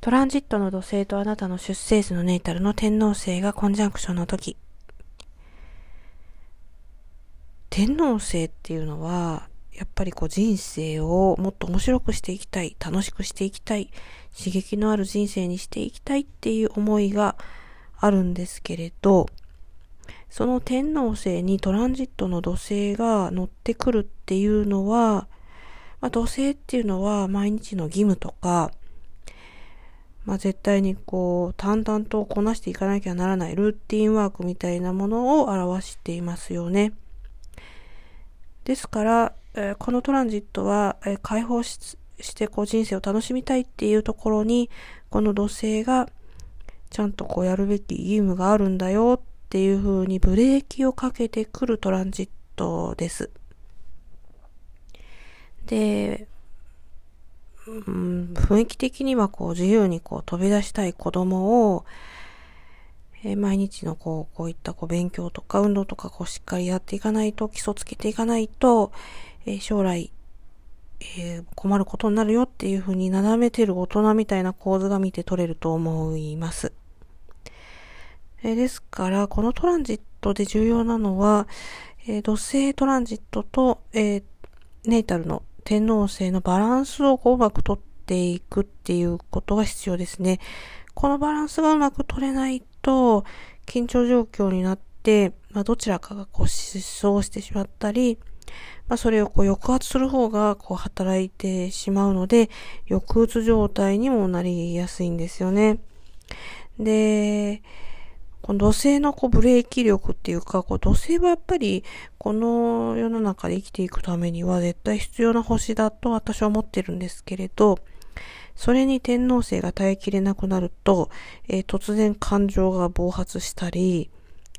トランジットの土星とあなたの出生図のネイタルの天皇星がコンジャンクションの時。天皇星っていうのは、やっぱりこう人生をもっと面白くしていきたい、楽しくしていきたい、刺激のある人生にしていきたいっていう思いがあるんですけれど、その天皇星にトランジットの土星が乗ってくるっていうのは、まあ、土星っていうのは毎日の義務とか、まあ、絶対にこう、淡々とこなしていかなきゃならないルーティンワークみたいなものを表していますよね。ですから、え、このトランジットは、え、解放ししてこう人生を楽しみたいっていうところに、この土星がちゃんとこうやるべき義務があるんだよっていう風にブレーキをかけてくるトランジットです。で、うん、雰囲気的にはこう自由にこう飛び出したい子供を、えー、毎日のこう、こういったこう勉強とか運動とかこうしっかりやっていかないと、基礎つけていかないと、えー、将来、えー、困ることになるよっていうふうに斜めてる大人みたいな構図が見て取れると思います。えですから、このトランジットで重要なのは、え土星トランジットと、えネイタルの天皇星のバランスをこううまく取っていくっていうことが必要ですね。このバランスがうまく取れないと、緊張状況になって、まあ、どちらかがこう失踪してしまったり、まあ、それをこう抑圧する方がこう働いてしまうので、抑うつ状態にもなりやすいんですよね。で、この土星のこうブレーキ力っていうか、こう土星はやっぱりこの世の中で生きていくためには絶対必要な星だと私は思ってるんですけれど、それに天皇星が耐えきれなくなると、えー、突然感情が暴発したり、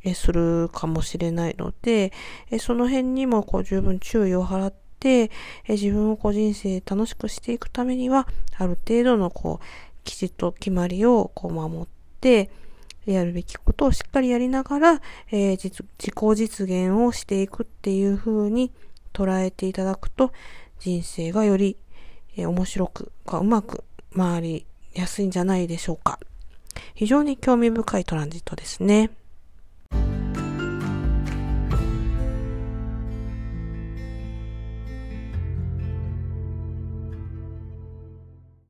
えー、するかもしれないので、えー、その辺にもこう十分注意を払って、え自分をこう人生楽しくしていくためには、ある程度のこう、きちっと決まりをこう守って、やるべきことをしっかりやりながら、えー、自己実現をしていくっていう風に捉えていただくと、人生がより、えー、面白く、うまく回りやすいんじゃないでしょうか。非常に興味深いトランジットですね。